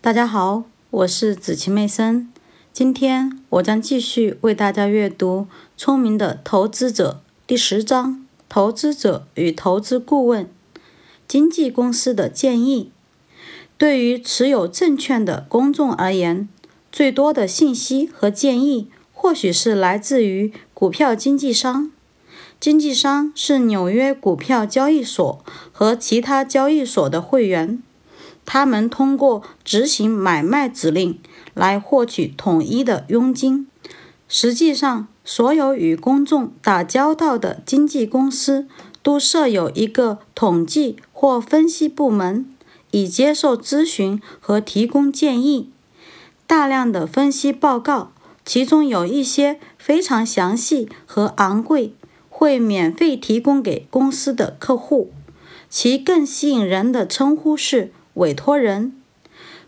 大家好，我是子琪妹森。今天我将继续为大家阅读《聪明的投资者》第十章：投资者与投资顾问。经纪公司的建议：对于持有证券的公众而言，最多的信息和建议或许是来自于股票经纪商。经纪商是纽约股票交易所和其他交易所的会员。他们通过执行买卖指令来获取统一的佣金。实际上，所有与公众打交道的经纪公司都设有一个统计或分析部门，以接受咨询和提供建议。大量的分析报告，其中有一些非常详细和昂贵，会免费提供给公司的客户。其更吸引人的称呼是。委托人、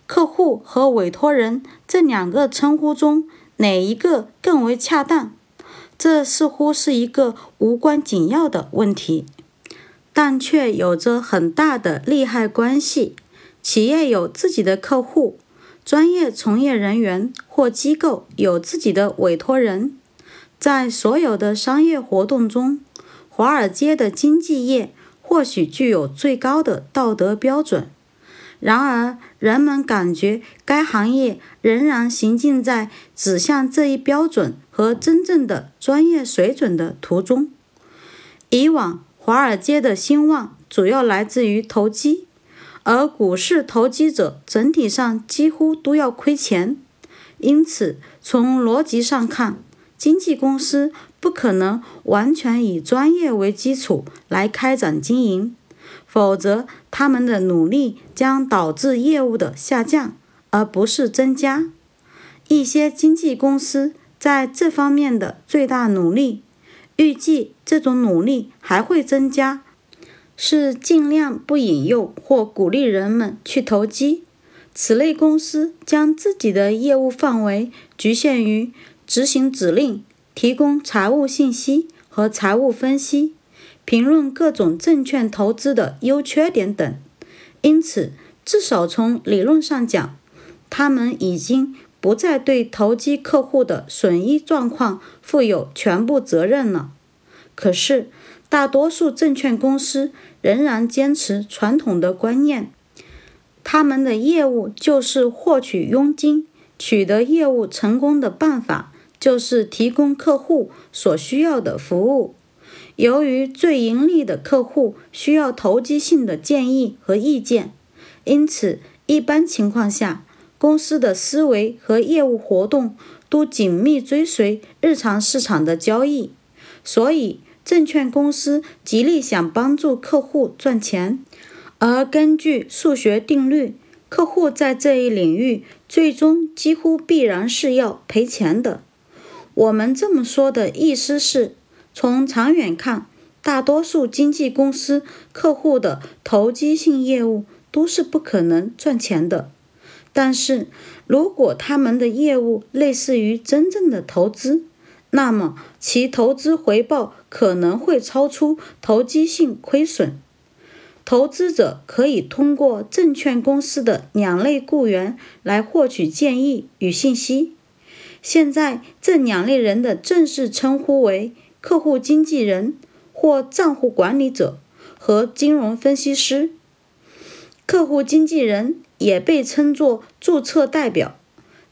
客户和委托人这两个称呼中哪一个更为恰当？这似乎是一个无关紧要的问题，但却有着很大的利害关系。企业有自己的客户，专业从业人员或机构有自己的委托人。在所有的商业活动中，华尔街的经纪业或许具有最高的道德标准。然而，人们感觉该行业仍然行进在指向这一标准和真正的专业水准的途中。以往，华尔街的兴旺主要来自于投机，而股市投机者整体上几乎都要亏钱。因此，从逻辑上看，经纪公司不可能完全以专业为基础来开展经营。否则，他们的努力将导致业务的下降，而不是增加。一些经纪公司在这方面的最大努力，预计这种努力还会增加，是尽量不引诱或鼓励人们去投机。此类公司将自己的业务范围局限于执行指令、提供财务信息和财务分析。评论各种证券投资的优缺点等，因此，至少从理论上讲，他们已经不再对投机客户的损益状况负有全部责任了。可是，大多数证券公司仍然坚持传统的观念，他们的业务就是获取佣金，取得业务成功的办法就是提供客户所需要的服务。由于最盈利的客户需要投机性的建议和意见，因此一般情况下，公司的思维和业务活动都紧密追随日常市场的交易。所以，证券公司极力想帮助客户赚钱，而根据数学定律，客户在这一领域最终几乎必然是要赔钱的。我们这么说的意思是。从长远看，大多数经纪公司客户的投机性业务都是不可能赚钱的。但是如果他们的业务类似于真正的投资，那么其投资回报可能会超出投机性亏损。投资者可以通过证券公司的两类雇员来获取建议与信息。现在这两类人的正式称呼为。客户经纪人或账户管理者和金融分析师，客户经纪人也被称作注册代表。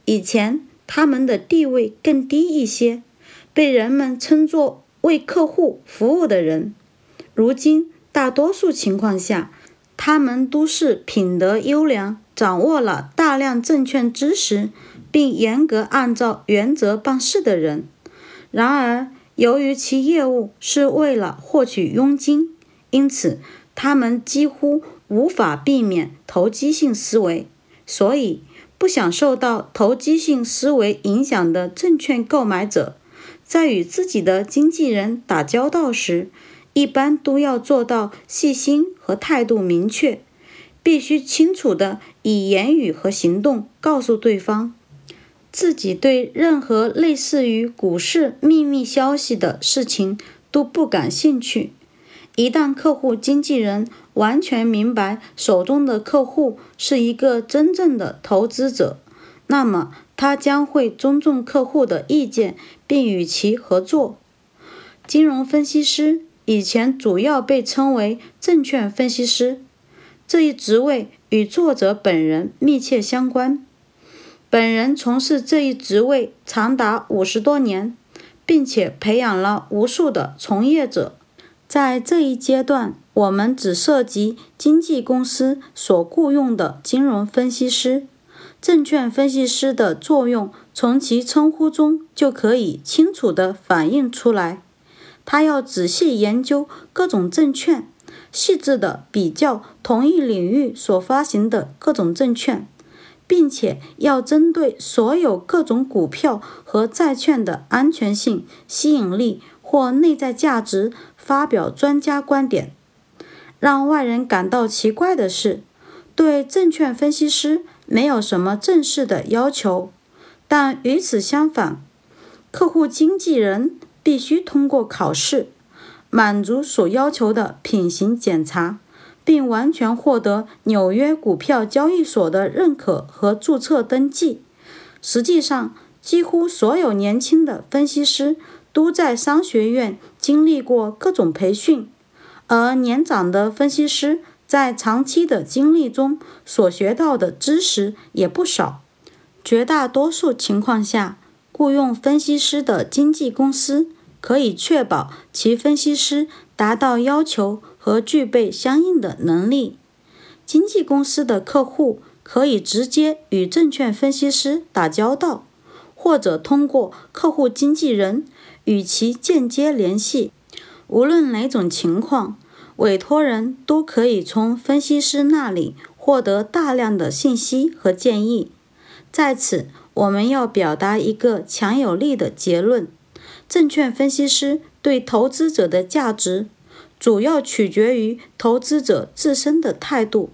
以前他们的地位更低一些，被人们称作为客户服务的人。如今，大多数情况下，他们都是品德优良、掌握了大量证券知识，并严格按照原则办事的人。然而，由于其业务是为了获取佣金，因此他们几乎无法避免投机性思维。所以，不想受到投机性思维影响的证券购买者，在与自己的经纪人打交道时，一般都要做到细心和态度明确，必须清楚地以言语和行动告诉对方。自己对任何类似于股市秘密消息的事情都不感兴趣，一旦客户经纪人完全明白手中的客户是一个真正的投资者，那么他将会尊重客户的意见，并与其合作。金融分析师以前主要被称为证券分析师，这一职位与作者本人密切相关。本人从事这一职位长达五十多年，并且培养了无数的从业者。在这一阶段，我们只涉及经纪公司所雇佣的金融分析师。证券分析师的作用，从其称呼中就可以清楚地反映出来。他要仔细研究各种证券，细致地比较同一领域所发行的各种证券，并且要针对所有各种股票和债券的安全性、吸引力或内在价值。发表专家观点。让外人感到奇怪的是，对证券分析师没有什么正式的要求，但与此相反，客户经纪人必须通过考试，满足所要求的品行检查，并完全获得纽约股票交易所的认可和注册登记。实际上，几乎所有年轻的分析师。都在商学院经历过各种培训，而年长的分析师在长期的经历中所学到的知识也不少。绝大多数情况下，雇佣分析师的经纪公司可以确保其分析师达到要求和具备相应的能力。经纪公司的客户可以直接与证券分析师打交道，或者通过客户经纪人。与其间接联系，无论哪种情况，委托人都可以从分析师那里获得大量的信息和建议。在此，我们要表达一个强有力的结论：证券分析师对投资者的价值，主要取决于投资者自身的态度。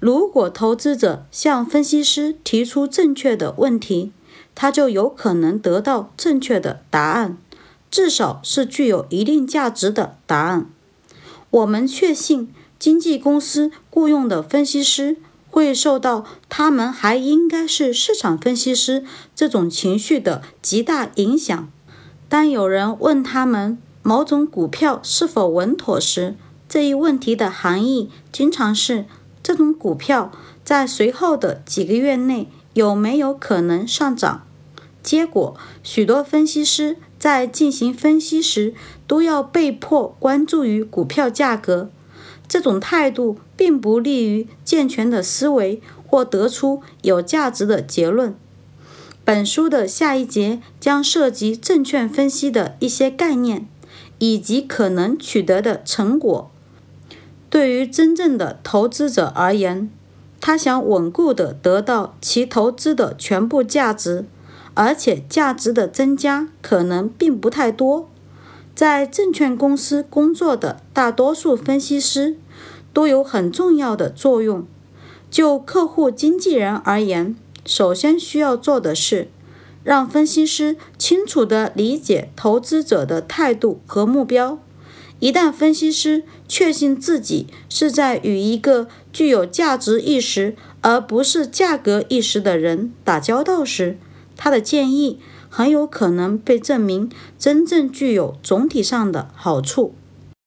如果投资者向分析师提出正确的问题，他就有可能得到正确的答案。至少是具有一定价值的答案。我们确信，经纪公司雇佣的分析师会受到他们还应该是市场分析师这种情绪的极大影响。当有人问他们某种股票是否稳妥时，这一问题的含义经常是：这种股票在随后的几个月内有没有可能上涨？结果，许多分析师。在进行分析时，都要被迫关注于股票价格。这种态度并不利于健全的思维或得出有价值的结论。本书的下一节将涉及证券分析的一些概念以及可能取得的成果。对于真正的投资者而言，他想稳固地得到其投资的全部价值。而且价值的增加可能并不太多。在证券公司工作的大多数分析师都有很重要的作用。就客户经纪人而言，首先需要做的是让分析师清楚地理解投资者的态度和目标。一旦分析师确信自己是在与一个具有价值意识而不是价格意识的人打交道时，他的建议很有可能被证明真正具有总体上的好处。